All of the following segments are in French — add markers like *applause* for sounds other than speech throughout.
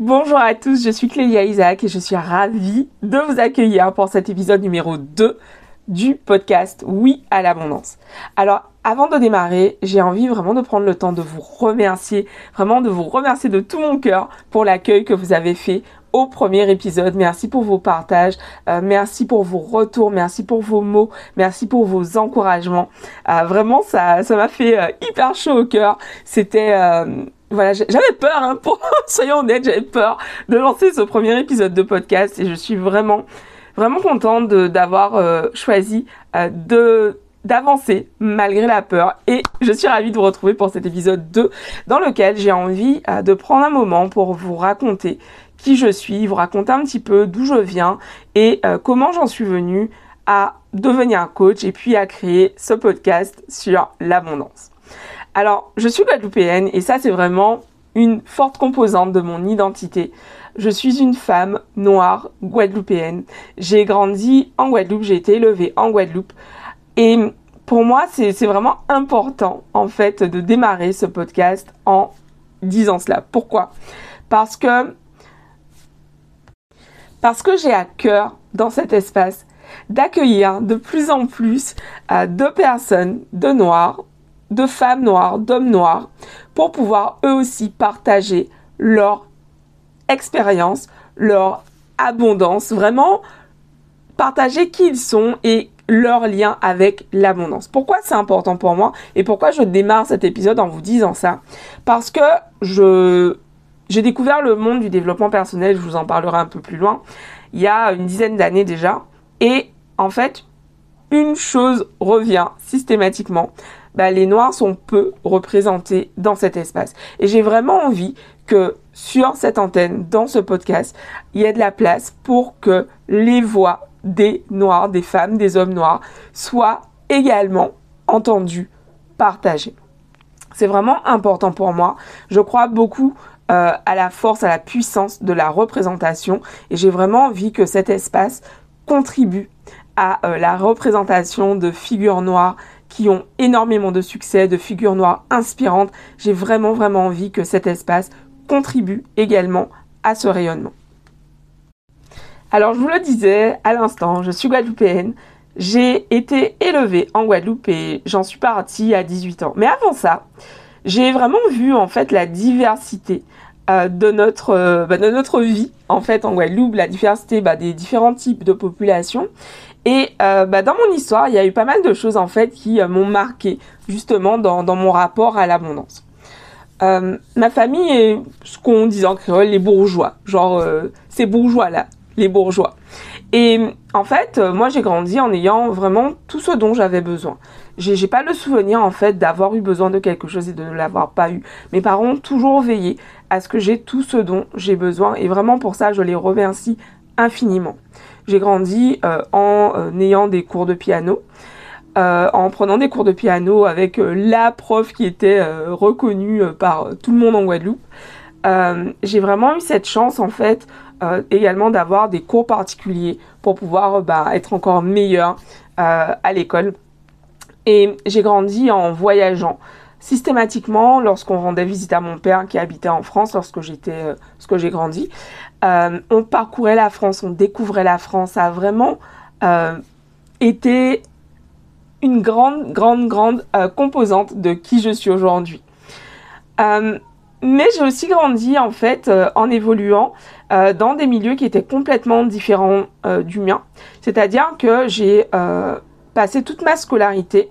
Bonjour à tous, je suis Clélia Isaac et je suis ravie de vous accueillir pour cet épisode numéro 2 du podcast Oui à l'abondance. Alors, avant de démarrer, j'ai envie vraiment de prendre le temps de vous remercier, vraiment de vous remercier de tout mon cœur pour l'accueil que vous avez fait au premier épisode. Merci pour vos partages, euh, merci pour vos retours, merci pour vos mots, merci pour vos encouragements. Euh, vraiment, ça, m'a fait euh, hyper chaud au cœur. C'était voilà, j'avais peur, hein, pour, *laughs* soyons honnêtes, j'avais peur de lancer ce premier épisode de podcast et je suis vraiment, vraiment contente d'avoir euh, choisi euh, d'avancer malgré la peur et je suis ravie de vous retrouver pour cet épisode 2 dans lequel j'ai envie euh, de prendre un moment pour vous raconter qui je suis, vous raconter un petit peu d'où je viens et comment j'en suis venue à devenir coach et puis à créer ce podcast sur l'abondance. Alors, je suis guadeloupéenne et ça, c'est vraiment une forte composante de mon identité. Je suis une femme noire guadeloupéenne. J'ai grandi en Guadeloupe, j'ai été élevée en Guadeloupe. Et pour moi, c'est vraiment important, en fait, de démarrer ce podcast en disant cela. Pourquoi? Parce que parce que j'ai à cœur dans cet espace d'accueillir de plus en plus euh, de personnes, de noirs, de femmes noires, d'hommes noirs, pour pouvoir eux aussi partager leur expérience, leur abondance, vraiment partager qui ils sont et leur lien avec l'abondance. Pourquoi c'est important pour moi et pourquoi je démarre cet épisode en vous disant ça? Parce que j'ai découvert le monde du développement personnel, je vous en parlerai un peu plus loin, il y a une dizaine d'années déjà et en fait, une chose revient systématiquement, bah, les noirs sont peu représentés dans cet espace. Et j'ai vraiment envie que sur cette antenne, dans ce podcast, il y ait de la place pour que les voix des noirs, des femmes, des hommes noirs soient également entendues, partagées. C'est vraiment important pour moi. Je crois beaucoup euh, à la force, à la puissance de la représentation et j'ai vraiment envie que cet espace contribue à euh, la représentation de figures noires qui ont énormément de succès, de figures noires inspirantes. J'ai vraiment vraiment envie que cet espace contribue également à ce rayonnement. Alors je vous le disais à l'instant, je suis guadeloupéenne. J'ai été élevée en Guadeloupe et j'en suis partie à 18 ans. Mais avant ça, j'ai vraiment vu en fait la diversité euh, de notre euh, bah, de notre vie en fait en Guadeloupe, la diversité bah, des différents types de populations et euh, bah, dans mon histoire, il y a eu pas mal de choses en fait qui euh, m'ont marqué justement dans, mon rapport à l'abondance. Euh, ma famille est ce qu'on dit en créole les bourgeois, genre euh, ces bourgeois là, les bourgeois. Et en fait, moi j'ai grandi en ayant vraiment tout ce dont j'avais besoin. J'ai pas le souvenir en fait d'avoir eu besoin de quelque chose et de ne l'avoir pas eu. Mes parents ont toujours veillé à ce que j'ai tout ce dont j'ai besoin et vraiment pour ça je les remercie infiniment. J'ai grandi euh, en euh, ayant des cours de piano. Euh, en prenant des cours de piano avec la prof qui était reconnue par tout le monde en Guadeloupe. j'ai vraiment eu cette chance en fait également d'avoir des cours particuliers pour pouvoir bah, être encore meilleur à l'école. Et j'ai grandi en voyageant systématiquement lorsqu'on rendait visite à mon père qui habitait en France lorsque j'étais lorsque j'ai grandi euh, on parcourait la France, on découvrait la France. Ça a vraiment euh, été une grande, grande, grande euh, composante de qui je suis aujourd'hui. mais j'ai aussi grandi en fait en évoluant dans des milieux qui étaient complètement différents du mien. C'est-à-dire que j'ai passé toute ma scolarité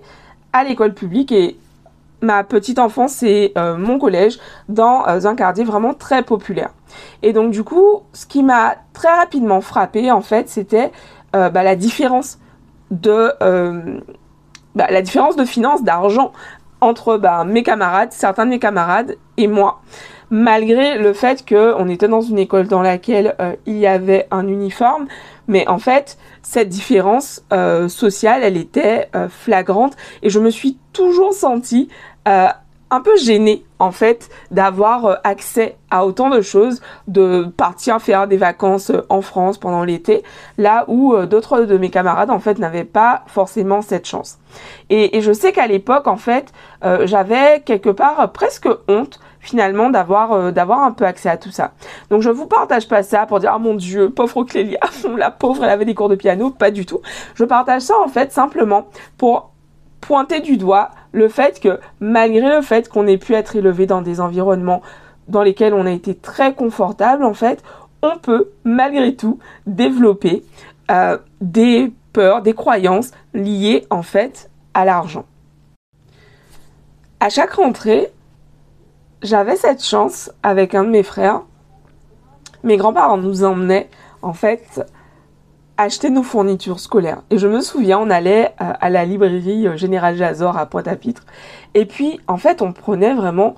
à l'école publique et ma petite enfance c'est mon collège dans un quartier vraiment très populaire. Et donc du coup, ce qui m'a très rapidement frappé en fait, c'était euh, bah, la différence de euh, bah, la différence de finances, d'argent entre bah, mes camarades, certains de mes camarades et moi. Malgré le fait qu'on était dans une école dans laquelle euh, il y avait un uniforme, mais en fait, cette différence sociale, elle était flagrante et je me suis toujours sentie un peu gênée en fait d'avoir euh, accès à autant de choses, de partir faire des vacances euh, en France pendant l'été, là où euh, d'autres de mes camarades en fait n'avaient pas forcément cette chance. Et, je sais qu'à l'époque en fait j'avais quelque part presque honte finalement d'avoir d'avoir un peu accès à tout ça. Donc je vous partage pas ça pour dire ah mon dieu pauvre Clélia, *laughs* la pauvre elle avait des cours de piano, pas du tout. Je partage ça en fait simplement pour pointer du doigt le fait que malgré le fait qu'on ait pu être élevé dans des environnements dans lesquels on a été très confortable, en fait, on peut malgré tout développer euh, des peurs, des croyances liées en fait à l'argent. À chaque rentrée, j'avais cette chance avec un de mes frères. Mes grands-parents nous emmenaient en fait acheter nos fournitures scolaires. Et je me souviens, on allait euh, à la librairie euh, Général Jazor à Pointe-à-Pitre. Et puis, en fait, on prenait vraiment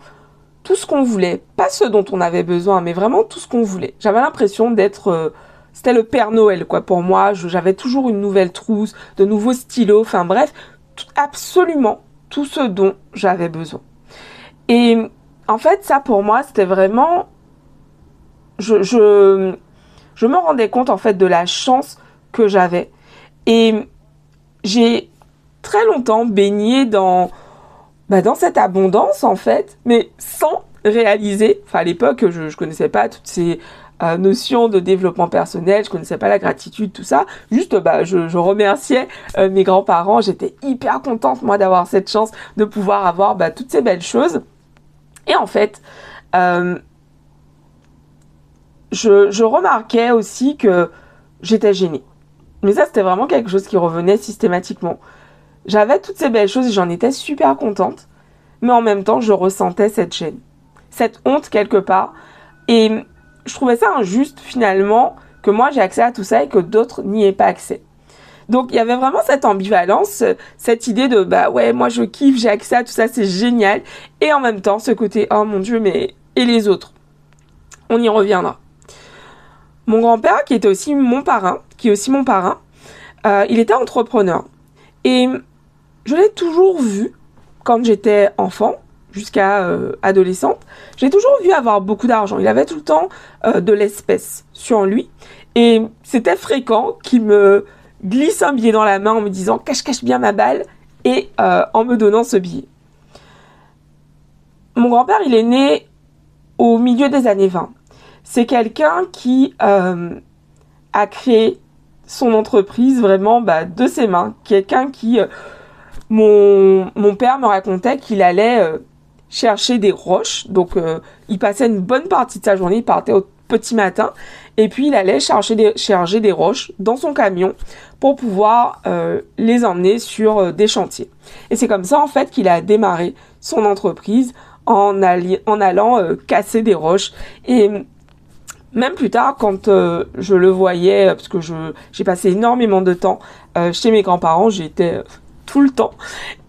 tout ce qu'on voulait. Pas ce dont on avait besoin, mais vraiment tout ce qu'on voulait. J'avais l'impression d'être... Euh, c'était le Père Noël, quoi, pour moi. J'avais toujours une nouvelle trousse, de nouveaux stylos, enfin bref, absolument tout ce dont j'avais besoin. Et en fait, ça pour moi, c'était vraiment... Je, je, je me rendais compte en fait de la chance que j'avais. Et j'ai très longtemps baigné dans, bah, dans cette abondance en fait, mais sans réaliser. Enfin, à l'époque, je ne connaissais pas toutes ces euh, notions de développement personnel, je connaissais pas la gratitude, tout ça. Juste, bah, je, je remerciais euh, mes grands-parents. J'étais hyper contente moi d'avoir cette chance de pouvoir avoir bah, toutes ces belles choses. Et en fait, euh, je, je remarquais aussi que j'étais gênée. Mais ça, c'était vraiment quelque chose qui revenait systématiquement. J'avais toutes ces belles choses et j'en étais super contente. Mais en même temps, je ressentais cette gêne. Cette honte quelque part. Et je trouvais ça injuste finalement que moi j'ai accès à tout ça et que d'autres n'y aient pas accès. Donc il y avait vraiment cette ambivalence, cette idée de bah ouais moi je kiffe, j'ai accès à tout ça, c'est génial. Et en même temps ce côté oh mon dieu mais et les autres? On y reviendra. Mon grand-père, qui était aussi mon parrain, qui est aussi mon parrain, euh, il était entrepreneur. Et je l'ai toujours vu quand j'étais enfant, jusqu'à euh, adolescente, j'ai toujours vu avoir beaucoup d'argent. Il avait tout le temps euh, de l'espèce sur lui. Et c'était fréquent qu'il me glisse un billet dans la main en me disant cache-cache bien ma balle et en me donnant ce billet. Mon grand-père, il est né au milieu des années 20 c'est quelqu'un qui euh, a créé son entreprise vraiment bah, de ses mains. Quelqu'un qui, euh, mon, père me racontait qu'il allait euh, chercher des roches. Donc, il passait une bonne partie de sa journée, il partait au petit matin, et puis il allait chercher des, charger des roches dans son camion pour pouvoir les emmener sur des chantiers. Et c'est comme ça en fait qu'il a démarré son entreprise en, en allant casser des roches. Même plus tard, quand euh, je le voyais, parce que j'ai passé énormément de temps euh, chez mes grands-parents, j'étais tout le temps,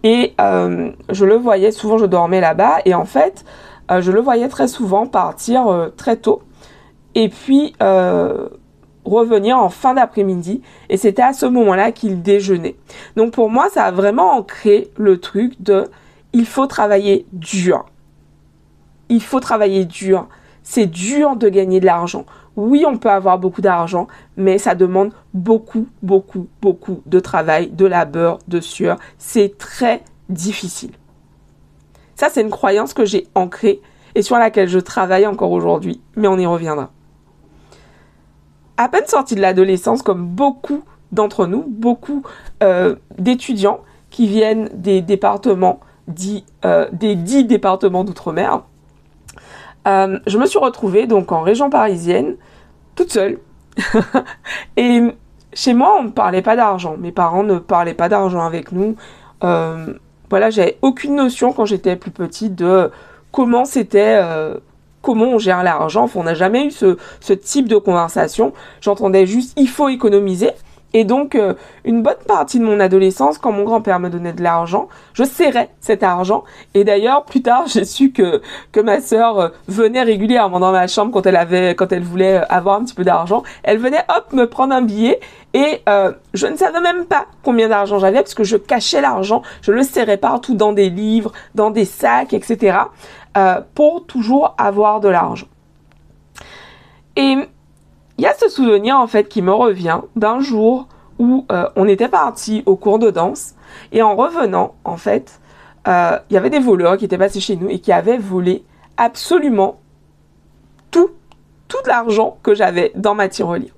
et euh, je le voyais, souvent je dormais là-bas, et en fait, je le voyais très souvent partir très tôt, et puis revenir en fin d'après-midi, et c'était à ce moment-là qu'il déjeunait. Donc pour moi, ça a vraiment ancré le truc de il faut travailler dur. Il faut travailler dur c'est dur de gagner de l'argent. Oui, on peut avoir beaucoup d'argent, mais ça demande beaucoup, beaucoup, beaucoup de travail, de labeur, de sueur. C'est très difficile. Ça, c'est une croyance que j'ai ancrée et sur laquelle je travaille encore aujourd'hui, mais on y reviendra. À peine sorti de l'adolescence, comme beaucoup d'entre nous, beaucoup euh, d'étudiants qui viennent des départements dits, euh, des dix départements d'outre-mer, euh, je me suis retrouvée donc en région parisienne, toute seule. *laughs* et chez moi, on ne parlait pas d'argent. Mes parents ne parlaient pas d'argent avec nous. Euh, voilà, j'avais aucune notion quand j'étais plus petite de comment c'était, euh, comment on gère l'argent. on n'a jamais eu ce type de conversation. J'entendais juste il faut économiser. Et donc, euh, une bonne partie de mon adolescence, quand mon grand-père me donnait de l'argent, je serrais cet argent. Et d'ailleurs, plus tard, *laughs* j'ai su que, que ma sœur euh, venait régulièrement dans ma chambre quand elle avait, quand elle voulait euh, avoir un petit peu d'argent. Elle venait, hop, me prendre un billet. Et je ne savais même pas combien d'argent j'avais parce que je cachais l'argent. Je le serrais partout dans des livres, dans des sacs, etc. pour toujours avoir de l'argent. Et il y a ce souvenir en fait qui me revient d'un jour où euh, on était parti au cours de danse et en revenant en fait, euh, il y avait des voleurs qui étaient passés chez nous et qui avaient volé absolument tout, tout l'argent que j'avais dans ma tirelire.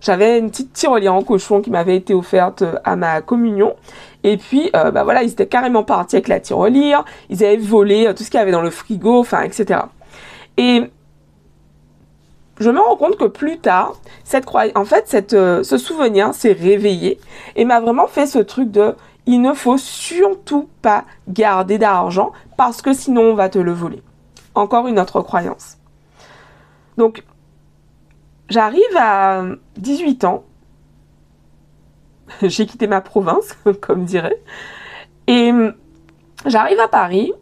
J'avais une petite tirelire en cochon qui m'avait été offerte à ma communion. Et puis, euh, bah voilà, ils étaient carrément partis avec la tirelire. Ils avaient volé tout ce qu'il y avait dans le frigo, enfin, etc. Et je me rends compte que plus tard, cette en fait, cette, euh, ce souvenir s'est réveillé et m'a vraiment fait ce truc de il ne faut surtout pas garder d'argent parce que sinon on va te le voler. Encore une autre croyance. Donc, j'arrive à 18 ans. *laughs* J'ai quitté ma province, *laughs* comme dirait. Et j'arrive à Paris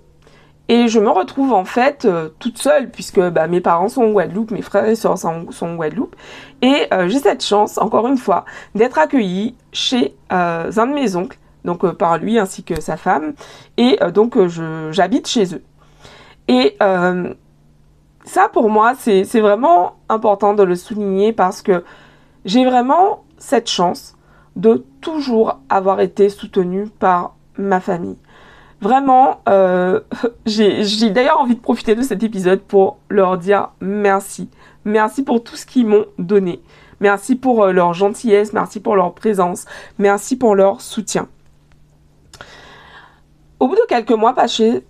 et je me retrouve en fait euh, toute seule puisque bah, mes parents sont en Guadeloupe, mes frères et soeurs sont, en Guadeloupe. Et euh, j'ai cette chance, encore une fois, d'être accueillie chez euh, un de mes oncles, donc par lui ainsi que sa femme. Et donc j'habite chez eux. Et ça pour moi, c'est vraiment important de le souligner parce que j'ai vraiment cette chance de toujours avoir été soutenue par ma famille. Vraiment, euh, *laughs* j'ai d'ailleurs envie de profiter de cet épisode pour leur dire merci. Merci pour tout ce qu'ils m'ont donné. Merci pour euh, leur gentillesse, merci pour leur présence, merci pour leur soutien. Au bout de quelques mois passés,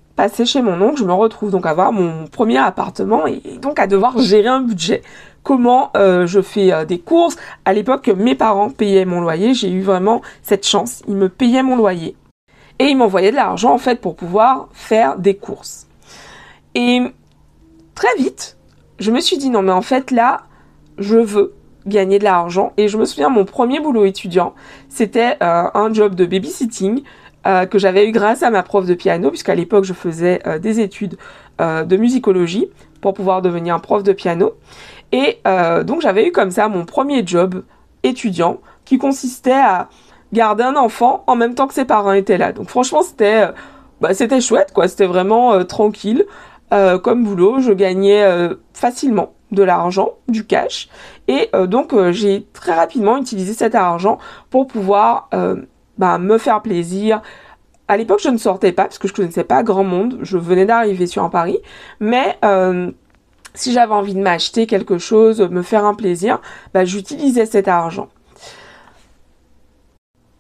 chez mon oncle, je me retrouve donc à avoir mon premier appartement et donc à devoir gérer un budget. Comment euh, je fais des courses À l'époque, mes parents payaient mon loyer. J'ai eu vraiment cette chance. Ils me payaient mon loyer et il m'envoyait de l'argent en fait pour pouvoir faire des courses. Et très vite, je me suis dit non mais en fait là, je veux gagner de l'argent et je me souviens mon premier boulot étudiant, c'était euh, un job de babysitting euh, que j'avais eu grâce à ma prof de piano puisqu'à l'époque je faisais euh, des études de musicologie pour pouvoir devenir prof de piano et donc j'avais eu comme ça mon premier job étudiant qui consistait à garder un enfant en même temps que ses parents étaient là. Donc franchement, c'était euh, bah, c'était chouette quoi, c'était vraiment euh, tranquille euh, comme boulot, je gagnais facilement de l'argent, du cash et donc j'ai très rapidement utilisé cet argent pour pouvoir bah, me faire plaisir. À l'époque, je ne sortais pas parce que je connaissais pas grand monde, je venais d'arriver sur un Paris, mais si j'avais envie de m'acheter quelque chose, me faire un plaisir, bah, j'utilisais cet argent.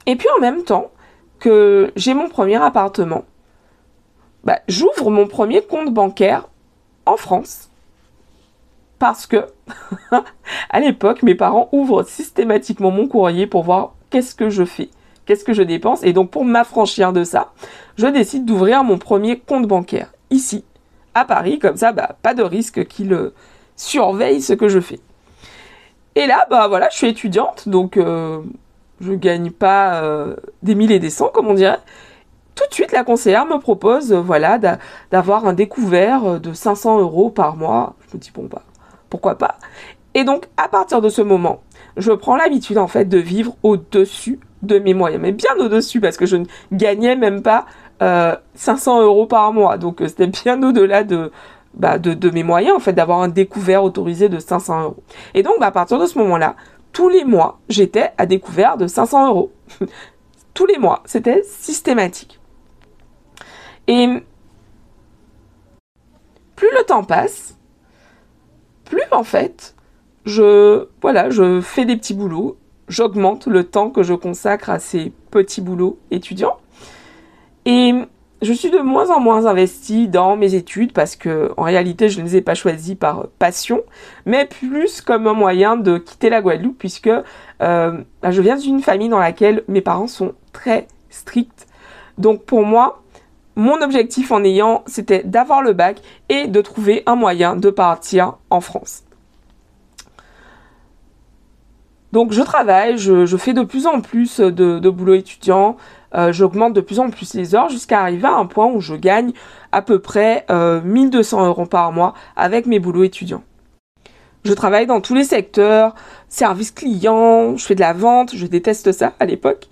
Et puis en même temps que j'ai mon premier appartement, bah, j'ouvre mon premier compte bancaire en France. Parce que, *laughs* à l'époque, mes parents ouvrent systématiquement mon courrier pour voir qu'est-ce que je fais, qu'est-ce que je dépense. Et donc, pour m'affranchir de ça, je décide d'ouvrir mon premier compte bancaire ici, à Paris. Comme ça, bah, pas de risque qu'ils surveillent ce que je fais. Et là, bah voilà, je suis étudiante, donc euh, je gagne pas euh, des milliers et des cents, comme on dirait. Tout de suite, la conseillère me propose, euh, voilà, d'avoir un découvert euh, de 500 euros par mois. Je me dis, bon, bah, pourquoi pas? Et donc, à partir de ce moment, je prends l'habitude, en fait, de vivre au-dessus de mes moyens. Mais bien au-dessus, parce que je ne gagnais même pas 500 euros par mois. Donc, c'était bien au-delà de, bah, de, de, mes moyens, en fait, d'avoir un découvert autorisé de 500 euros. Et donc, bah, à partir de ce moment-là, tous les mois, j'étais à découvert de 500 euros. *laughs* tous les mois, c'était systématique. Et plus le temps passe, plus en fait, je, voilà, je fais des petits boulots, j'augmente le temps que je consacre à ces petits boulots étudiants. Et je suis de moins en moins investie dans mes études parce que en réalité je ne les ai pas choisies par passion, mais plus comme un moyen de quitter la Guadeloupe puisque euh, bah, je viens d'une famille dans laquelle mes parents sont très stricts. Donc pour moi, mon objectif en ayant, c'était d'avoir le bac et de trouver un moyen de partir en France. Donc je travaille, je, fais de plus en plus de boulot étudiant, euh, j'augmente de plus en plus les heures jusqu'à arriver à un point où je gagne à peu près 1200 euh, euros par mois avec mes boulots étudiants. Je travaille dans tous les secteurs, service client, je fais de la vente, je déteste ça à l'époque.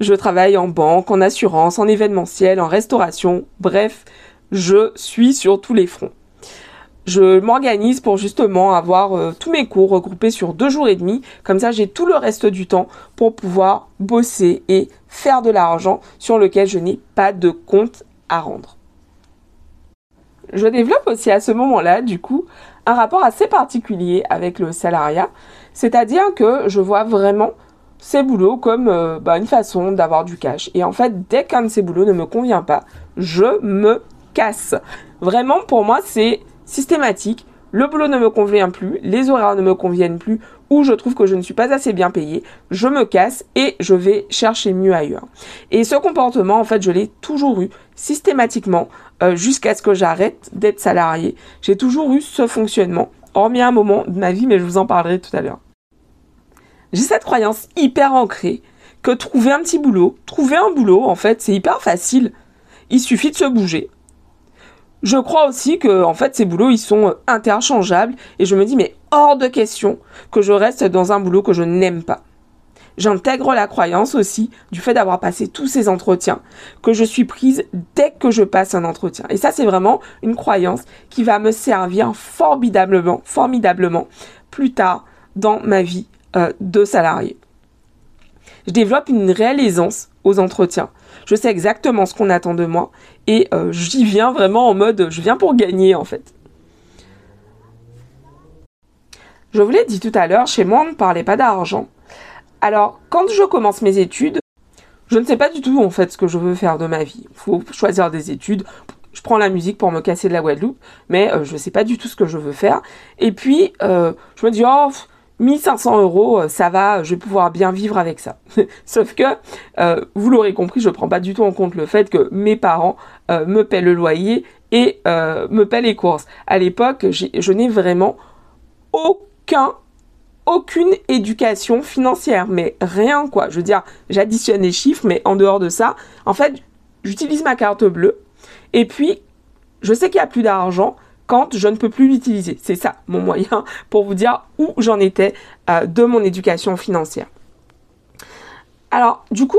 Je travaille en banque, en assurance, en événementiel, en restauration, bref, je suis sur tous les fronts je m'organise pour justement avoir euh, tous mes cours regroupés sur deux jours et demi. Comme ça, j'ai tout le reste du temps pour pouvoir bosser et faire de l'argent sur lequel je n'ai pas de compte à rendre. Je développe aussi à ce moment-là, du coup, un rapport assez particulier avec le salariat, c'est-à-dire que je vois vraiment ces boulots comme euh, bah, une façon d'avoir du cash. Et en fait, dès qu'un de ces boulots ne me convient pas, je me casse. Vraiment, pour moi, c'est systématique. Le boulot ne me convient plus, les horaires ne me conviennent plus, ou je trouve que je ne suis pas assez bien payé, je me casse et je vais chercher mieux ailleurs. Et ce comportement, en fait, je l'ai toujours eu systématiquement euh, jusqu'à ce que j'arrête d'être salarié. J'ai toujours eu ce fonctionnement, hormis un moment de ma vie, mais je vous en parlerai tout à l'heure. J'ai cette croyance hyper ancrée que trouver un petit boulot, trouver un boulot, en fait, c'est hyper facile. Il suffit de se bouger. Je crois aussi que, en fait, ces boulots, ils sont interchangeables et je me dis, mais hors de question que je reste dans un boulot que je n'aime pas. J'intègre la croyance aussi du fait d'avoir passé tous ces entretiens, que je suis prise dès que je passe un entretien. Et ça, c'est vraiment une croyance qui va me servir formidablement, formidablement plus tard dans ma vie euh, de salarié. Je développe une réelle aisance aux entretiens. Je sais exactement ce qu'on attend de moi et euh, j'y viens vraiment en mode je viens pour gagner en fait. Je vous l'ai dit tout à l'heure, chez moi on ne parlait pas d'argent. Alors quand je commence mes études, je ne sais pas du tout en fait ce que je veux faire de ma vie. Il faut choisir des études. Je prends la musique pour me casser de la Guadeloupe, mais euh, je ne sais pas du tout ce que je veux faire. Et puis je me dis oh 1500 euros, euh, ça va, je vais pouvoir bien vivre avec ça. *laughs* Sauf que, euh, vous l'aurez compris, je ne prends pas du tout en compte le fait que mes parents euh, me paient le loyer et me paient les courses. À l'époque, je n'ai vraiment aucun, aucune éducation financière, mais rien quoi. Je veux dire, j'additionne les chiffres, mais en dehors de ça, en fait, j'utilise ma carte bleue et puis je sais qu'il n'y a plus d'argent, quand je ne peux plus l'utiliser. C'est ça mon moyen *laughs* pour vous dire où j'en étais euh, de mon éducation financière. Alors, du coup,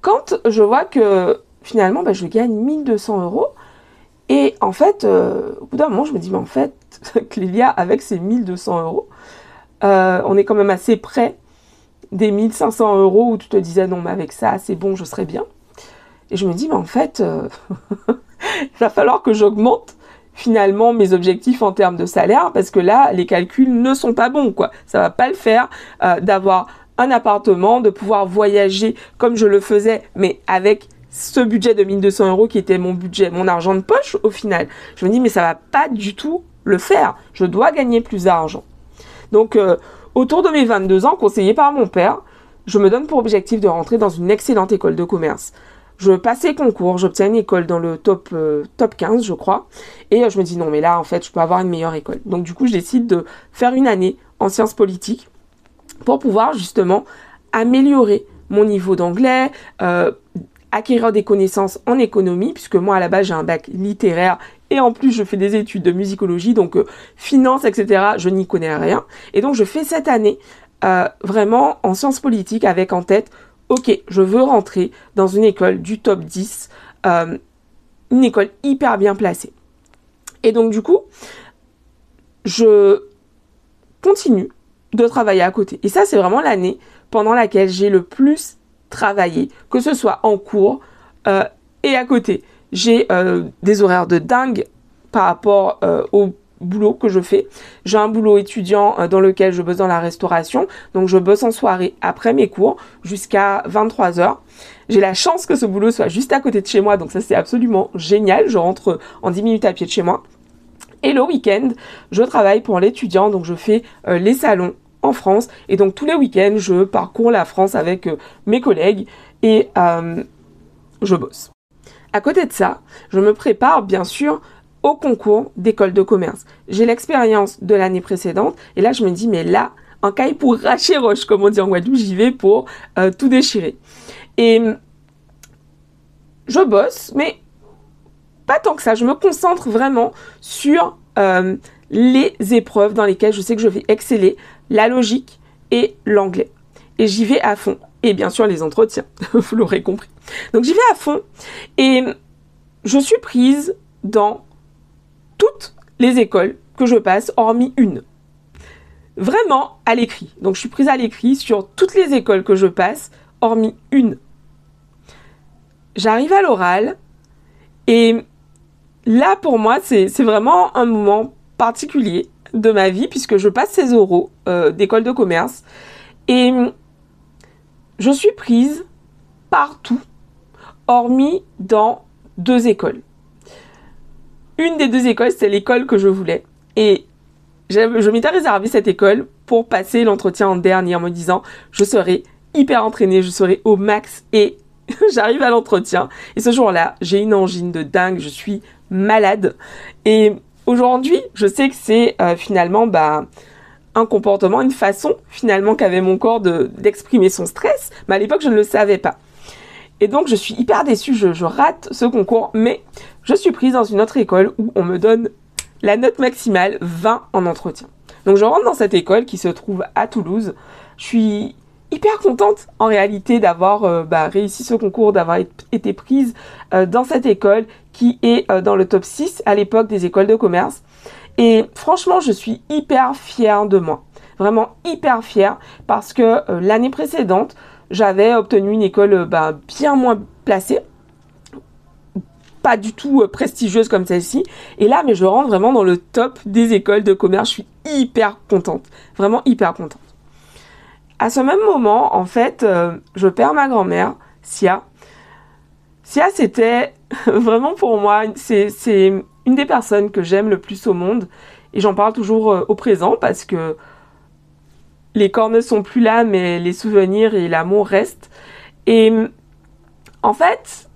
quand je vois que finalement, bah, je gagne 1200 euros, et en fait, euh, au bout d'un moment, je me dis, mais en fait, *laughs* Clélia, avec ces 1200 euros, euh, on est quand même assez près des 1500 euros où tu te disais, non, mais avec ça, c'est bon, je serai bien. Et je me dis, mais en fait, *laughs* il va falloir que j'augmente finalement mes objectifs en termes de salaire parce que là les calculs ne sont pas bons quoi ça va pas le faire euh, d'avoir un appartement de pouvoir voyager comme je le faisais mais avec ce budget de 1200 euros qui était mon budget mon argent de poche au final je me dis mais ça va pas du tout le faire je dois gagner plus d'argent donc euh, autour de mes 22 ans conseillé par mon père je me donne pour objectif de rentrer dans une excellente école de commerce je passe les concours, j'obtiens une école dans le top, euh, top 15, je crois. Et euh, je me dis non, mais là, en fait, je peux avoir une meilleure école. Donc, du coup, je décide de faire une année en sciences politiques pour pouvoir justement améliorer mon niveau d'anglais, acquérir des connaissances en économie, puisque moi, à la base, j'ai un bac littéraire et en plus, je fais des études de musicologie, donc finance, etc., je n'y connais rien. Et donc, je fais cette année vraiment en sciences politiques avec en tête ok, je veux rentrer dans une école du top 10, euh, une école hyper bien placée. Et donc du coup, je continue de travailler à côté. Et ça, c'est vraiment l'année pendant laquelle j'ai le plus travaillé, que ce soit en cours euh, et à côté. J'ai euh, des horaires de dingue par rapport au boulot que je fais. J'ai un boulot étudiant euh, dans lequel je bosse dans la restauration. Donc je bosse en soirée après mes cours jusqu'à 23 heures. J'ai la chance que ce boulot soit juste à côté de chez moi. Donc ça c'est absolument génial. Je rentre en 10 minutes à pied de chez moi. Et le week-end, je travaille pour l'étudiant. Donc je fais euh, les salons France. Et donc tous les week-ends, je parcours la France avec euh, mes collègues et je bosse. À côté de ça, je me prépare bien sûr au concours d'école de commerce. J'ai l'expérience de l'année précédente et là je me dis mais là, un caille pour racher roche comme on dit en Guadeloupe, j'y vais pour euh, tout déchirer. Et je bosse, mais pas tant que ça. Je me concentre vraiment sur euh, les épreuves dans lesquelles je sais que je vais exceller, la logique et l'anglais. Et j'y vais à fond. Et bien sûr les entretiens, *laughs* vous l'aurez compris. Donc j'y vais à fond et je suis prise dans toutes les écoles que je passe, hormis une. Vraiment à l'écrit. Donc je suis prise à l'écrit sur toutes les écoles que je passe, hormis une. J'arrive à l'oral et là, pour moi, c'est vraiment un moment particulier de ma vie puisque je passe ces euros euh, d'école de commerce et je suis prise partout, hormis dans deux écoles. Une des deux écoles, c'est l'école que je voulais. Et je m'étais réservé cette école pour passer l'entretien en dernier en me disant je serai hyper entraînée, je serai au max et *laughs* j'arrive à l'entretien et ce jour-là, j'ai une angine de dingue, je suis malade et aujourd'hui, je sais que c'est euh, finalement bah un comportement, une façon finalement qu'avait mon corps d'exprimer son stress, mais à l'époque, je ne le savais pas. Et donc, je suis hyper déçue, je, rate ce concours, mais je suis prise dans une autre école où on me donne la note maximale 20 en entretien. Donc je rentre dans cette école qui se trouve à Toulouse. Je suis hyper contente en réalité d'avoir euh, bah, réussi ce concours, d'avoir été prise euh, dans cette école qui est euh, dans le top 6 à l'époque des écoles de commerce. Et franchement, je suis hyper fière de moi. Vraiment hyper fière parce que l'année précédente, j'avais obtenu une école bah, bien moins placée pas du tout euh, prestigieuse comme celle-ci. Et là, mais je rentre vraiment dans le top des écoles de commerce. Je suis hyper contente. Vraiment hyper contente. À ce même moment, en fait, euh, je perds ma grand-mère, Sia. Sia, c'était *laughs* vraiment pour moi, c'est une des personnes que j'aime le plus au monde. Et j'en parle toujours euh, au présent parce que les corps ne sont plus là, mais les souvenirs et l'amour restent. Et en fait,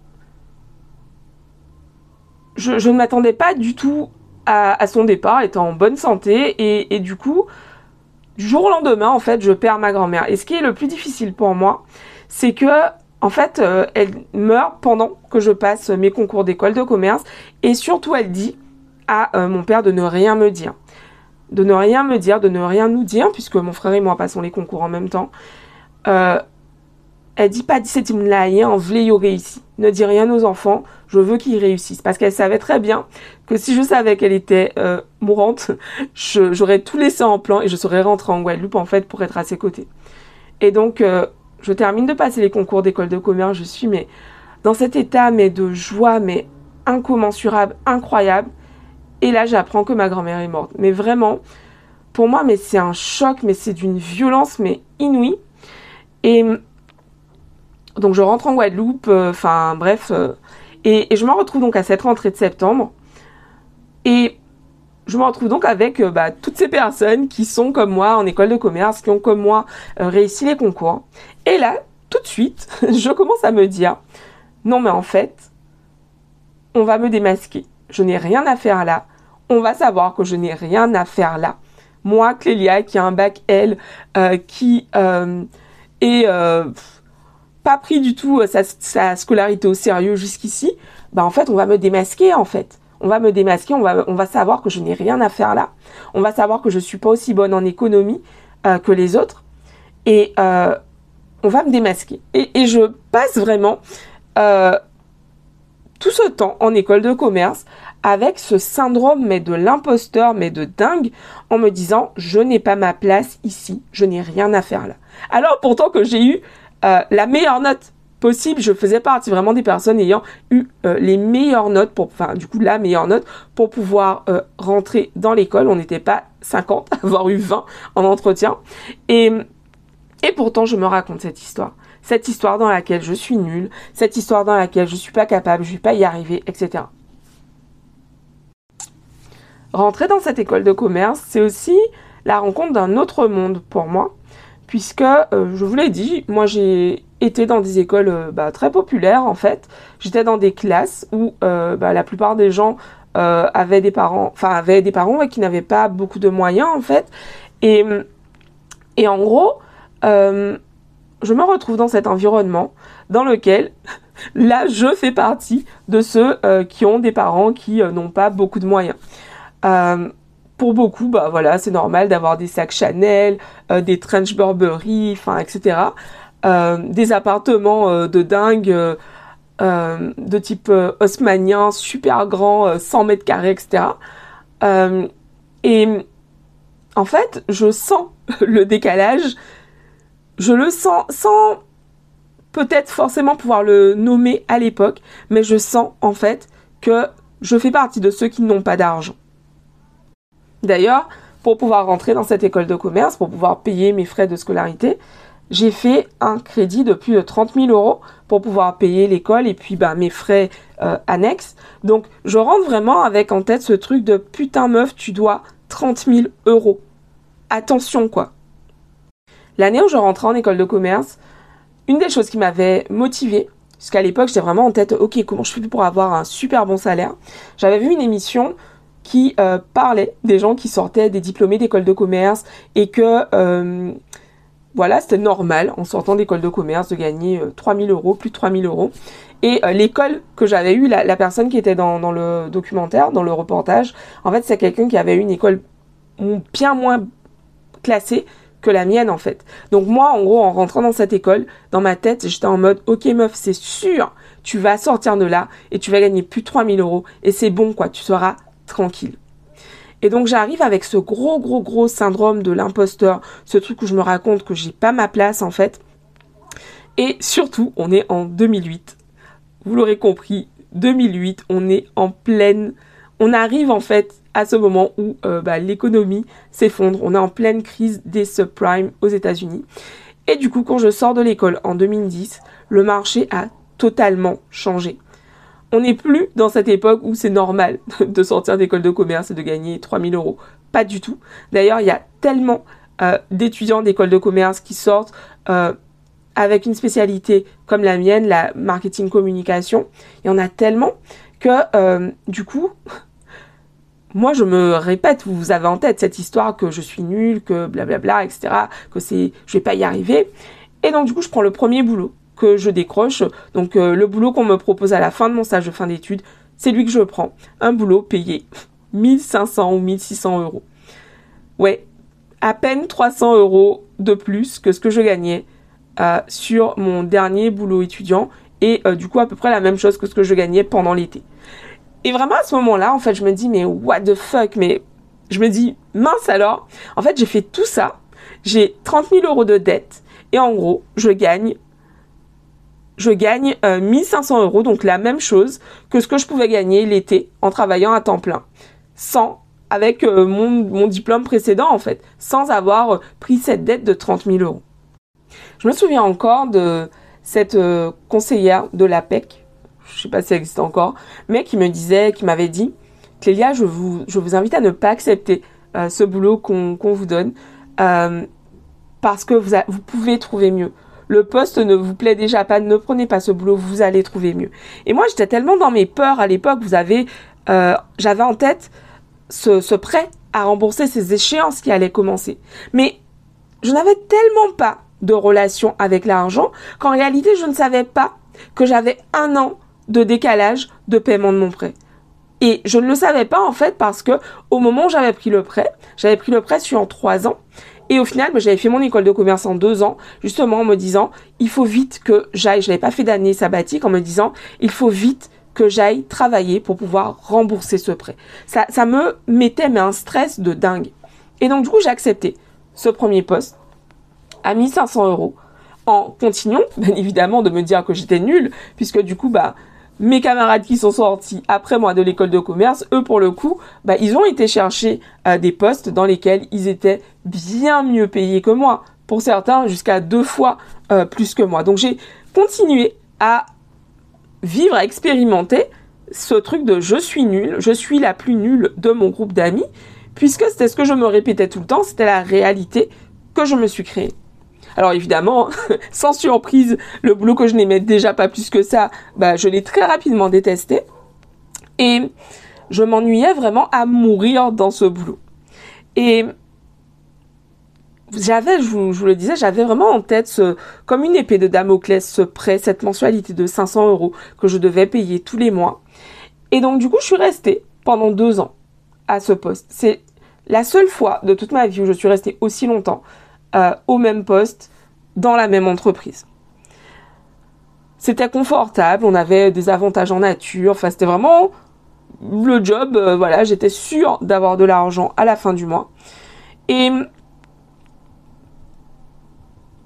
je, ne m'attendais pas du tout à, son départ, étant en bonne santé, et, du coup, du jour au lendemain, en fait, je perds ma grand-mère. Et ce qui est le plus difficile pour moi, c'est que, en fait, euh, elle meurt pendant que je passe mes concours d'école de commerce, et surtout, elle dit à euh, mon père de ne rien me dire. De ne rien me dire, de ne rien nous dire, puisque mon frère et moi passons les concours en même temps. Euh, elle dit pas 17 en vle réussi. Ne dis rien aux enfants, je veux qu'ils réussissent. Parce qu'elle savait très bien que si je savais qu'elle était mourante, *laughs* j'aurais tout laissé en plan et je serais rentrée en Guadeloupe en fait pour être à ses côtés. Et donc, je termine de passer les concours d'école de commerce. Je suis mais dans cet état mais de joie mais incommensurable, incroyable. Et là, j'apprends que ma grand-mère est morte. Mais vraiment, pour moi, mais c'est un choc, mais c'est d'une violence mais inouïe. Et donc je rentre en Guadeloupe, euh, enfin bref, euh, et, je me retrouve donc à cette rentrée de septembre. Et je me retrouve donc avec euh, bah, toutes ces personnes qui sont comme moi en école de commerce, qui ont comme moi réussi les concours. Et là, tout de suite, *laughs* je commence à me dire, non mais en fait, on va me démasquer. Je n'ai rien à faire là. On va savoir que je n'ai rien à faire là. Moi, Clélia, qui a un bac L, qui est pas pris du tout euh, sa, scolarité au sérieux jusqu'ici, bah en fait on va me démasquer en fait. On va me démasquer, on va, on va savoir que je n'ai rien à faire là. On va savoir que je suis pas aussi bonne en économie euh, que les autres. Et euh, on va me démasquer. Et, je passe vraiment tout ce temps en école de commerce avec ce syndrome mais de l'imposteur mais de dingue en me disant je n'ai pas ma place ici, je n'ai rien à faire là. Alors pourtant que j'ai eu euh, la meilleure note possible. Je faisais partie vraiment des personnes ayant eu euh, les meilleures notes pour, enfin, du coup, la meilleure note pour pouvoir euh, rentrer dans l'école. On n'était pas 50, *laughs* avoir eu 20 en entretien. Et, et pourtant, je me raconte cette histoire. Cette histoire dans laquelle je suis nulle, cette histoire dans laquelle je suis pas capable, je vais pas y arriver, etc. Rentrer dans cette école de commerce, c'est aussi la rencontre d'un autre monde pour moi puisque, euh, je vous l'ai dit, moi j'ai été dans des écoles euh, bah, très populaires en fait. J'étais dans des classes où euh, bah, la plupart des gens avaient des parents, enfin avaient des parents qui n'avaient pas beaucoup de moyens en fait. Et, et en gros, je me retrouve dans cet environnement dans lequel *laughs* là je fais partie de ceux qui ont des parents qui n'ont pas beaucoup de moyens pour beaucoup, bah voilà, c'est normal d'avoir des sacs Chanel, euh, des trench Burberry, enfin, etc. Euh, des appartements euh, de dingue, de type haussmanien, super grand, 100 mètres carrés, etc. et en fait, je sens *laughs* le décalage, je le sens sans peut-être forcément pouvoir le nommer à l'époque, mais je sens en fait que je fais partie de ceux qui n'ont pas d'argent. D'ailleurs, pour pouvoir rentrer dans cette école de commerce, pour pouvoir payer mes frais de scolarité, j'ai fait un crédit de plus de 30 000 euros pour pouvoir payer l'école et puis bah, mes frais euh, annexes. Donc je rentre vraiment avec en tête ce truc de putain meuf, tu dois 30 000 euros. Attention quoi. L'année où je rentrais en école de commerce, une des choses qui m'avait motivée, puisqu'à l'époque j'étais vraiment en tête, ok comment je fais pour avoir un super bon salaire, j'avais vu une émission qui euh, parlait des gens qui sortaient des diplômés d'école de commerce et que euh, voilà, c'était normal en sortant d'école de commerce de gagner 3000 euh, euros, plus de 3000 euros. Et l'école que j'avais eue, la, personne qui était dans, le documentaire, dans le reportage, en fait, c'est quelqu'un qui avait une école bien moins classée que la mienne, en fait. Donc moi, en gros, en rentrant dans cette école, dans ma tête, j'étais en mode, ok meuf, c'est sûr, tu vas sortir de là et tu vas gagner plus de 3000 euros. Et c'est bon, quoi, tu seras tranquille. Et donc j'arrive avec ce gros gros gros syndrome de l'imposteur, ce truc où je me raconte que j'ai pas ma place en fait. Et surtout, on est en 2008. Vous l'aurez compris, 2008, on est en pleine on arrive en fait à ce moment où euh, bah, l'économie s'effondre. On est en pleine crise des subprimes aux États-Unis. Et du coup, quand je sors de l'école en 2010, le marché a totalement changé on n'est plus dans cette époque où c'est normal *laughs* de sortir d'école de commerce et de gagner 3000 euros. Pas du tout. D'ailleurs, il y a tellement euh, d'étudiants d'école de commerce qui sortent euh, avec une spécialité comme la mienne, la marketing communication. Il y en a tellement que du coup, moi je me répète, vous avez en tête cette histoire que je suis nulle, que blablabla, etc., que c'est, je vais pas y arriver. Et donc du coup, je prends le premier boulot que je décroche. Donc euh, le boulot qu'on me propose à la fin de mon stage de fin d'études, c'est lui que je prends. Un boulot payé *laughs* 1500 ou 1600 euros. Ouais, à peine 300 euros de plus que ce que je gagnais euh, sur mon dernier boulot étudiant et euh, du coup à peu près la même chose que ce que je gagnais pendant l'été. Et vraiment à ce moment-là, en fait, je me dis mais what the fuck, mais je me dis mince alors. En fait, j'ai fait tout ça, j'ai 30 000 euros de dette. Et en gros, je gagne je gagne 1500 euh, euros, donc la même chose que ce que je pouvais gagner l'été en travaillant à temps plein, sans avec euh, mon, diplôme précédent en fait, sans avoir euh, pris cette dette de 30 000 euros. Je me souviens encore de cette conseillère de l'APEC, je sais pas si elle existe encore, mais qui me disait, qui m'avait dit, Clélia, je vous, je vous invite à ne pas accepter ce boulot qu'on vous donne, parce que vous, vous pouvez trouver mieux le poste ne vous plaît déjà pas, ne prenez pas ce boulot, vous allez trouver mieux. Et moi, j'étais tellement dans mes peurs à l'époque, vous avez, euh, j'avais en tête ce, ce prêt à rembourser ces échéances qui allaient commencer. Mais je n'avais tellement pas de relation avec l'argent qu'en réalité, je ne savais pas que j'avais un an de décalage de paiement de mon prêt. Et je ne le savais pas en fait parce que au moment où j'avais pris le prêt, j'avais pris le prêt sur trois ans et au final, bah, j'avais fait mon école de commerce en deux ans, justement en me disant, il faut vite que j'aille, je n'avais pas fait d'année sabbatique, en me disant, il faut vite que j'aille travailler pour pouvoir rembourser ce prêt. Ça, ça me mettait mais un stress de dingue. Et donc du coup, j'ai accepté ce premier poste à 1500 euros en continuant, *laughs* bien évidemment, de me dire que j'étais nulle, puisque du coup, bah, mes camarades qui sont sortis après moi de l'école de commerce, eux pour le coup, bah, ils ont été chercher euh, des postes dans lesquels ils étaient bien mieux payés que moi. Pour certains, jusqu'à deux fois euh, plus que moi. Donc j'ai continué à vivre, à expérimenter ce truc de je suis nulle, je suis la plus nulle de mon groupe d'amis, puisque c'était ce que je me répétais tout le temps, c'était la réalité que je me suis créée. Alors évidemment, *laughs* sans surprise, le boulot que je n'aimais déjà pas plus que ça, bah, je l'ai très rapidement détesté. Et je m'ennuyais vraiment à mourir dans ce boulot. Et j'avais, je vous, le disais, j'avais vraiment en tête comme une épée de Damoclès, ce prêt, cette mensualité de 500 euros que je devais payer tous les mois. Et donc, du coup, je suis restée pendant deux ans à ce poste. C'est la seule fois de toute ma vie où je suis restée aussi longtemps euh, au même poste dans la même entreprise. C'était confortable, on avait des avantages en nature, enfin c'était vraiment le job, euh, voilà, j'étais sûre d'avoir de l'argent à la fin du mois. Et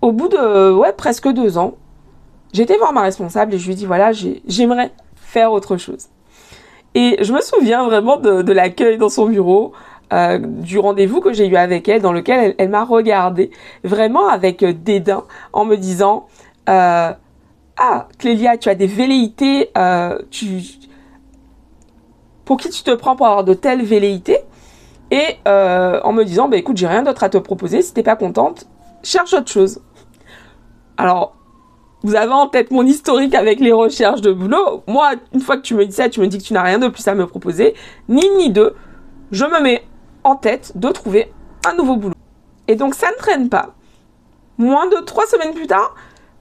au bout de ouais, presque deux ans, j'étais voir ma responsable et je lui dis voilà, j'aimerais faire autre chose. Et je me souviens vraiment de, l'accueil dans son bureau, euh, du rendez-vous que j'ai eu avec elle, dans lequel elle, m'a regardé vraiment avec dédain, en me disant euh, Ah, Clélia, tu as des velléités, euh, pour qui tu te prends pour avoir de telles velléités? Et en me disant Bah écoute, j'ai rien d'autre à te proposer, si t'es pas contente, cherche autre chose. Alors, vous avez en tête mon historique avec les recherches de boulot. Moi, une fois que tu me dis ça, tu me dis que tu n'as rien de plus à me proposer, ni ni deux, je me mets en tête de trouver un nouveau boulot. Et donc ça ne traîne pas. Moins de trois semaines plus tard,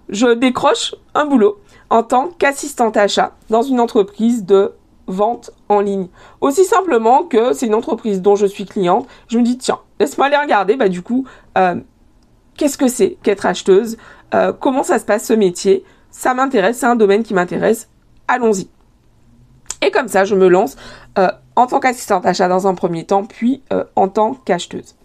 je décroche un boulot en tant qu'assistante achat dans une entreprise de vente en ligne. Aussi simplement que c'est une entreprise dont je suis cliente. Je me dis, tiens, laisse-moi aller regarder. Bah, du coup, euh, qu'est-ce que c'est qu'être acheteuse? Euh, comment ça se passe ce métier? Ça m'intéresse, c'est un domaine qui m'intéresse. Allons-y. Et comme ça, je me lance euh, en tant qu'assistante achat dans un premier temps, puis euh, en tant qu'acheteuse.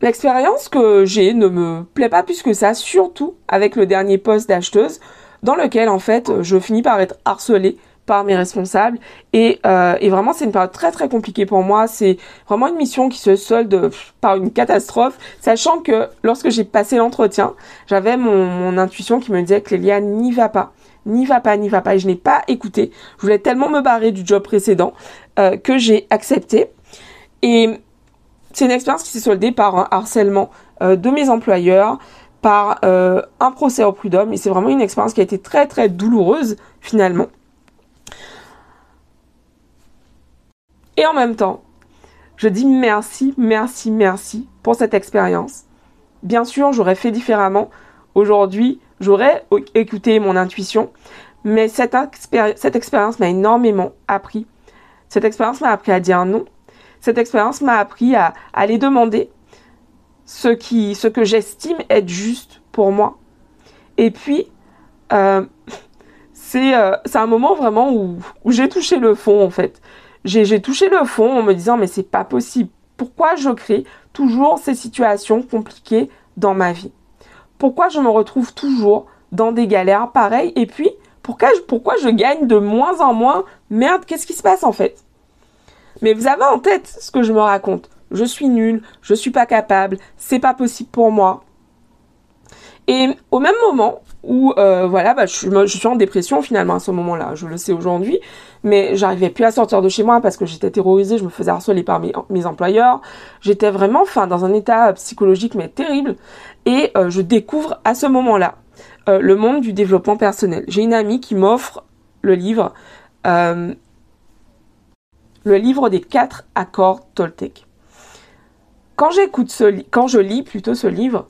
L'expérience que j'ai ne me plaît pas plus que ça, surtout avec le dernier poste d'acheteuse, dans lequel en fait je finis par être harcelée par mes responsables. Euh, et, vraiment, c'est une période très très compliquée pour moi. C'est vraiment une mission qui se solde par une catastrophe, sachant que lorsque j'ai passé l'entretien, j'avais mon, intuition qui me disait que Lélia n'y va pas. N'y va pas, n'y va pas. Et je n'ai pas écouté. Je voulais tellement me barrer du job précédent euh, que j'ai accepté. Et c'est une expérience qui s'est soldée par un harcèlement euh, de mes employeurs, par un procès au prud'homme. Et c'est vraiment une expérience qui a été très très douloureuse finalement. Et en même temps, je dis merci, merci, merci pour cette expérience. Bien sûr, j'aurais fait différemment. Aujourd'hui, j'aurais écouté mon intuition. Mais cette, expérience m'a énormément appris. Cette expérience m'a appris à dire non. Cette expérience m'a appris à, aller demander ce, qui, ce que j'estime être juste pour moi. Et puis, euh, euh, c'est un moment vraiment où, où j'ai touché le fond, en fait j'ai touché le fond en me disant mais c'est pas possible. Pourquoi je crée toujours ces situations compliquées dans ma vie? Pourquoi je me retrouve toujours dans des galères pareilles Et puis, pourquoi je, gagne de moins en moins? Merde, qu'est-ce qui se passe en fait? Mais vous avez en tête ce que je me raconte. Je suis nulle, je suis pas capable, c'est pas possible pour moi. Et au même moment où euh, voilà, bah, je, suis en dépression finalement à ce moment-là, je le sais aujourd'hui, mais j'arrivais plus à sortir de chez moi parce que j'étais terrorisée, je me faisais harceler par mes, employeurs, j'étais vraiment enfin dans un état psychologique mais terrible, et euh, je découvre à ce moment-là euh, le monde du développement personnel. J'ai une amie qui m'offre le livre, le livre des quatre accords Toltec. Quand j'écoute ce, quand je lis plutôt ce livre,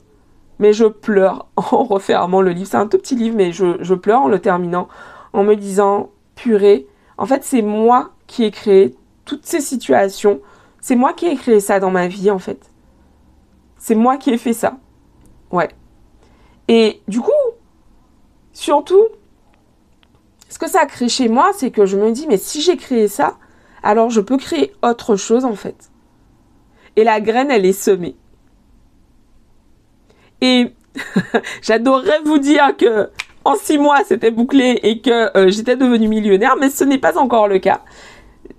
mais je pleure *laughs* en refermant le livre. C'est un tout petit livre, mais je, pleure en le terminant, en me disant, purée, en fait, c'est moi qui ai créé toutes ces situations. C'est moi qui ai créé ça dans ma vie, en fait. C'est moi qui ai fait ça. Ouais. Et du coup, surtout, ce que ça a créé chez moi, c'est que je me dis, mais si j'ai créé ça, alors je peux créer autre chose, en fait. Et la graine, elle est semée. Et *laughs* j'adorerais vous dire que en six mois c'était bouclé et que euh, j'étais devenue millionnaire, mais ce n'est pas encore le cas.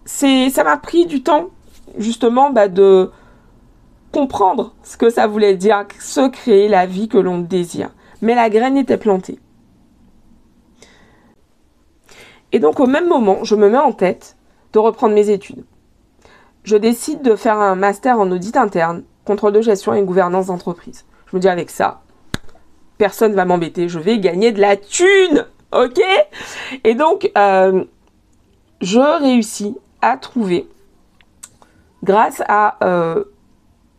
C'est, ça m'a pris du temps justement bah, de comprendre ce que ça voulait dire, se créer la vie que l'on désire. Mais la graine était plantée. Et donc au même moment, je me mets en tête de reprendre mes études. Je décide de faire un master en audit interne, contrôle de gestion et gouvernance d'entreprise. Je me dis avec ça, personne va m'embêter, je vais gagner de la thune, ok? Et donc, euh, je réussis à trouver, grâce à euh,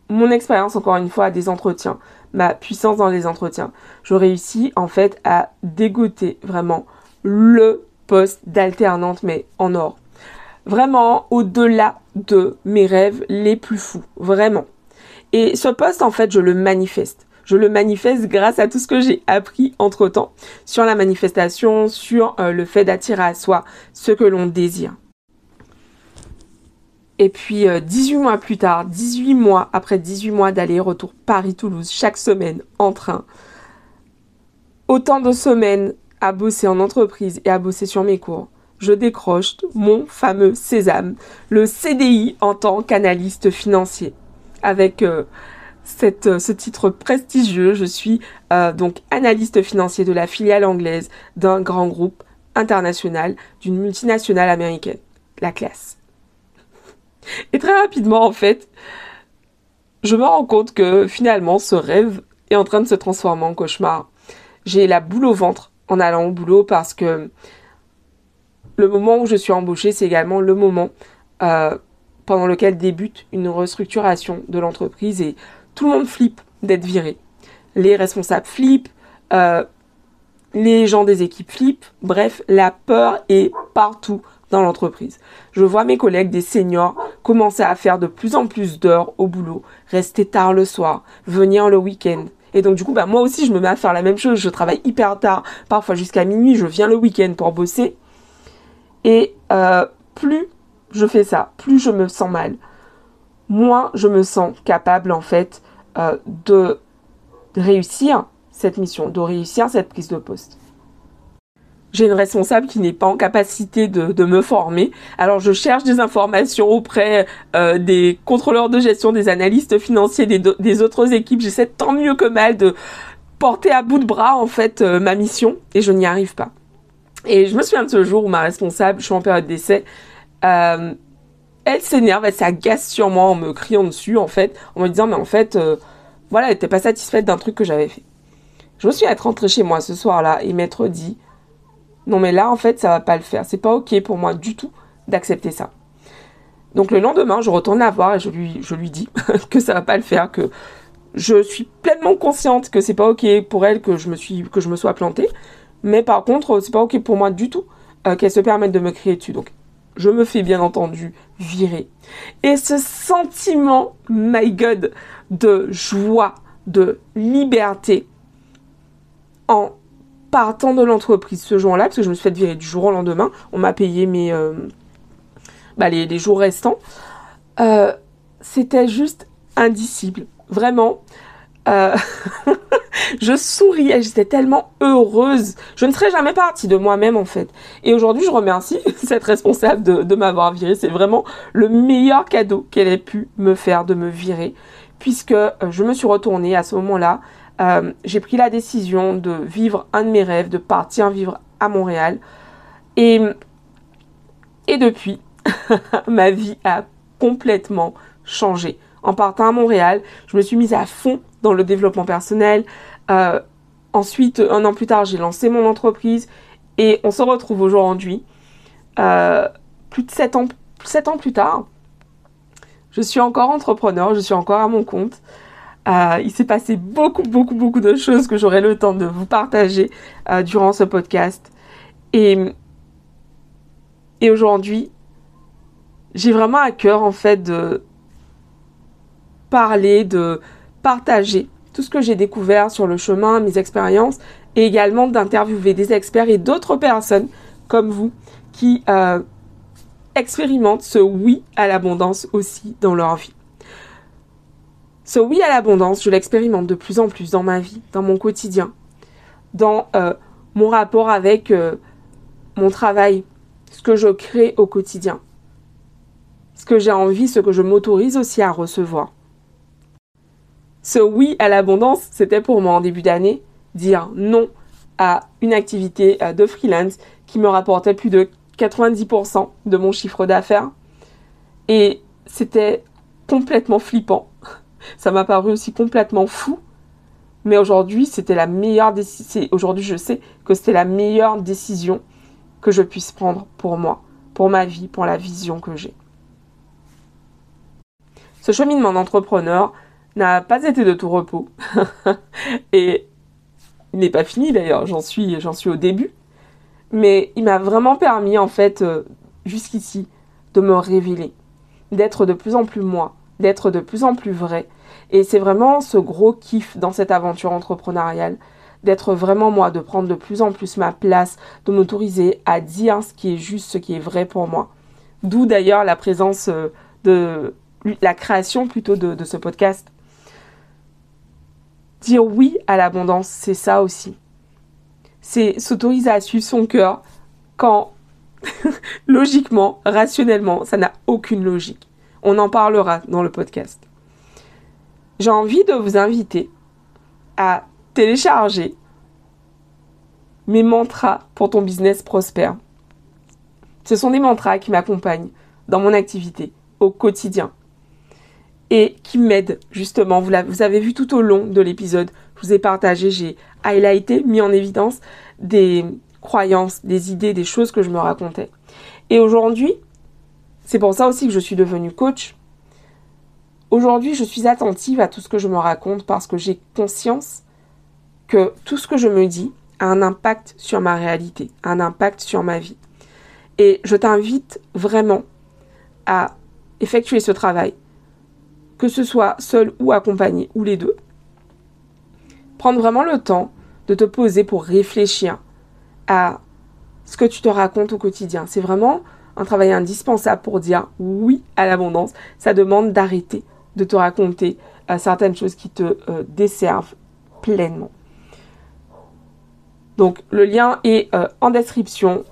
mon expérience, encore une fois, des entretiens, ma puissance dans les entretiens, je réussis en fait à dégoter vraiment le poste d'alternante, mais en or. Vraiment au-delà de mes rêves les plus fous, vraiment. Et ce poste, en fait, je le manifeste. Je le manifeste grâce à tout ce que j'ai appris entre temps sur la manifestation, sur euh, le fait d'attirer à soi ce que l'on désire. Et puis 18 euh, mois plus tard, 18 mois après 18 mois d'aller-retour Paris-Toulouse chaque semaine en train, autant de semaines à bosser en entreprise et à bosser sur mes cours, je décroche mon fameux sésame, le CDI en tant qu'analyste financier. Avec euh, cette, ce titre prestigieux, je suis donc analyste financier de la filiale anglaise d'un grand groupe international, d'une multinationale américaine, la classe. Et très rapidement, en fait, je me rends compte que finalement, ce rêve est en train de se transformer en cauchemar. J'ai la boule au ventre en allant au boulot parce que le moment où je suis embauchée, c'est également le moment euh, pendant lequel débute une restructuration de l'entreprise et tout le monde flippe d'être viré. Les responsables flippent, euh, les gens des équipes flippent, bref, la peur est partout dans l'entreprise. Je vois mes collègues des seniors commencer à faire de plus en plus d'heures au boulot, rester tard le soir, venir le week-end. Et donc du coup, bah, moi aussi, je me mets à faire la même chose. Je travaille hyper tard, parfois jusqu'à minuit. Je viens le week-end pour bosser. Et euh, plus je fais ça, plus je me sens mal. Moins je me sens capable en fait euh, de réussir cette mission, de réussir cette prise de poste j'ai une responsable qui n'est pas en capacité de, me former. Alors je cherche des informations auprès euh, des contrôleurs de gestion, des analystes financiers, des, autres équipes. J'essaie tant mieux que mal de porter à bout de bras en fait euh, ma mission et je n'y arrive pas. Et je me souviens de ce jour où ma responsable, je suis en période d'essai, elle s'énerve, elle s'agace sur moi en me criant dessus en fait, en me disant mais en fait, voilà, elle n'était pas satisfaite d'un truc que j'avais fait. Je me suis être rentrée chez moi ce soir-là et m'être dit, non mais là en fait ça va pas le faire. C'est pas ok pour moi du tout d'accepter ça. Donc le lendemain, je retourne la voir et je lui, je lui dis *laughs* que ça va pas le faire, que je suis pleinement consciente que c'est pas ok pour elle que je me suis, que je me sois plantée, mais par contre c'est pas ok pour moi du tout euh, qu'elle se permette de me crier dessus. Donc je me fais bien entendu virer. Et ce sentiment, my God, de joie, de liberté en partant de l'entreprise ce jour-là, parce que je me suis fait virer du jour au lendemain, on m'a payé mes, euh, bah, les, jours restants, euh, c'était juste indicible. Vraiment. Euh, *laughs* je souriais, j'étais tellement heureuse. Je ne serais jamais partie de moi-même en fait. Et aujourd'hui, je remercie *laughs* cette responsable de, m'avoir viré. C'est vraiment le meilleur cadeau qu'elle ait pu me faire de me virer, puisque je me suis retournée à ce moment-là euh, j'ai pris la décision de vivre un de mes rêves, de partir vivre à Montréal. Et, et depuis, *laughs* ma vie a complètement changé. En partant à Montréal, je me suis mise à fond dans le développement personnel. Euh, ensuite, un an plus tard, j'ai lancé mon entreprise et on se retrouve aujourd'hui, euh, plus de 7 ans, 7 ans plus tard. Je suis encore entrepreneur, je suis encore à mon compte. Euh, il s'est passé beaucoup, beaucoup, beaucoup de choses que j'aurai le temps de vous partager durant ce podcast. Et, et aujourd'hui, j'ai vraiment à cœur en fait de parler, de partager tout ce que j'ai découvert sur le chemin, mes expériences, et également d'interviewer des experts et d'autres personnes comme vous qui euh, expérimentent ce oui à l'abondance aussi dans leur vie. Ce oui à l'abondance, je l'expérimente de plus en plus dans ma vie, dans mon quotidien, dans euh, mon rapport avec euh, mon travail, ce que je crée au quotidien, ce que j'ai envie, ce que je m'autorise aussi à recevoir. Ce oui à l'abondance, c'était pour moi en début d'année dire non à une activité euh, de freelance qui me rapportait plus de 90% de mon chiffre d'affaires. Et c'était complètement flippant *laughs* ça m'a paru aussi complètement fou. Mais aujourd'hui, c'était la meilleure décision. Aujourd'hui, je sais que c'était la meilleure décision que je puisse prendre pour moi, pour ma vie, pour la vision que j'ai. Ce cheminement d'entrepreneur n'a pas été de tout repos. *laughs* Et il n'est pas fini d'ailleurs, j'en suis, au début. Mais il m'a vraiment permis, en fait, euh, jusqu'ici, de me révéler, d'être de plus en plus moi, d'être de plus en plus vrai. Et c'est vraiment ce gros kiff dans cette aventure entrepreneuriale, d'être vraiment moi, de prendre de plus en plus ma place, de m'autoriser à dire ce qui est juste, ce qui est vrai pour moi. D'où d'ailleurs la présence euh, de la création plutôt de ce podcast. Dire oui à l'abondance, c'est ça aussi. C'est s'autoriser à suivre son cœur quand *laughs* Logiquement, rationnellement, ça n'a aucune logique. On en parlera dans le podcast. J'ai envie de vous inviter à télécharger mes mantras pour ton business prospère. Ce sont des mantras qui m'accompagnent dans mon activité au quotidien et qui m'aident justement. Vous, vous avez vu tout au long de l'épisode, je vous ai partagé, j'ai highlighté, mis en évidence des croyances, des idées, des choses que je me racontais. Et aujourd'hui, c'est pour ça aussi que je suis devenue coach. Aujourd'hui, je suis attentive à tout ce que je me raconte parce que j'ai conscience que tout ce que je me dis a un impact sur ma réalité, un impact sur ma vie. Et je t'invite vraiment à effectuer ce travail, que ce soit seul ou accompagné, ou les deux. Prendre vraiment le temps de te poser pour réfléchir à ce que tu te racontes au quotidien. C'est vraiment un travail indispensable pour dire oui à l'abondance. Ça demande d'arrêter de te raconter euh, certaines choses qui te euh, desservent pleinement. Donc le lien est euh, en description,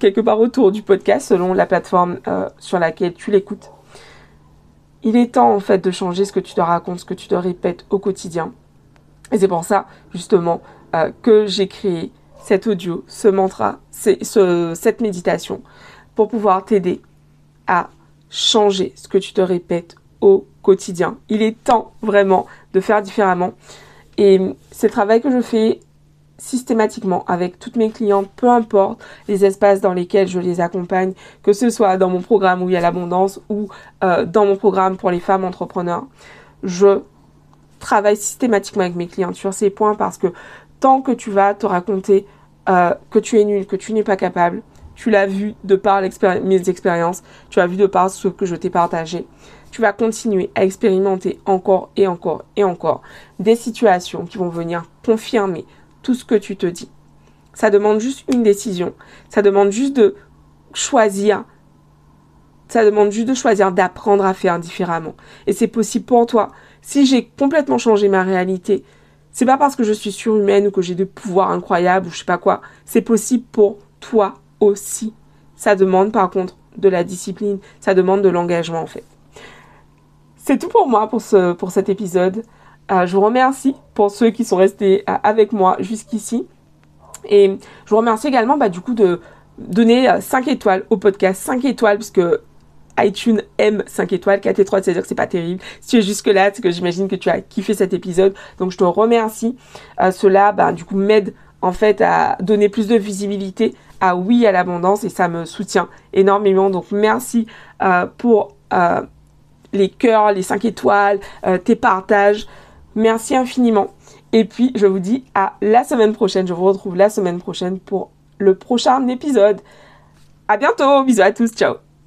quelque part autour du podcast, selon la plateforme sur laquelle tu l'écoutes. Il est temps en fait de changer ce que tu te racontes, ce que tu te répètes au quotidien. Et c'est pour ça justement que j'ai créé cet audio, ce mantra, ce, cette méditation, pour pouvoir t'aider à changer ce que tu te répètes au quotidien. Il est temps vraiment de faire différemment. Et c'est le travail que je fais systématiquement avec toutes mes clientes, peu importe les espaces dans lesquels je les accompagne, que ce soit dans mon programme où il y a l'abondance ou euh, dans mon programme pour les femmes entrepreneurs. Je travaille systématiquement avec mes clientes sur ces points parce que tant que tu vas te raconter euh, que tu es nul, que tu n'es pas capable. Tu l'as vu de par mes expériences, tu as vu de par ce que je t'ai partagé. Tu vas continuer à expérimenter encore et encore et encore des situations qui vont venir confirmer ce que tu te dis. Ça demande juste une décision. Ça demande juste de choisir. Ça demande juste de choisir d'apprendre à faire différemment. Et c'est possible pour toi. Si j'ai complètement changé ma réalité, c'est pas parce que je suis surhumaine ou que j'ai des pouvoirs incroyables ou je sais pas quoi. C'est possible pour toi aussi. Ça demande par contre de la discipline, ça demande de l'engagement en fait. C'est tout pour moi pour, ce, pour cet épisode. Euh, je vous remercie pour ceux qui sont restés euh, avec moi jusqu'ici. Et je vous remercie également bah, du coup de donner 5 euh, étoiles au podcast, 5 étoiles puisque iTunes aime 5 étoiles, 4 étoiles, c'est-à-dire que c'est pas terrible. Si tu es jusque là, c'est que j'imagine que tu as kiffé cet épisode. Donc je te remercie. Cela, ben, du coup, m'aide en fait à donner plus de visibilité à oui à l'abondance et ça me soutient énormément. Donc merci pour les cœurs, les 5 étoiles, tes partages. Merci infiniment. Et puis je vous dis à la semaine prochaine. Je vous retrouve la semaine prochaine pour le prochain épisode. À bientôt. Bisous à tous. Ciao.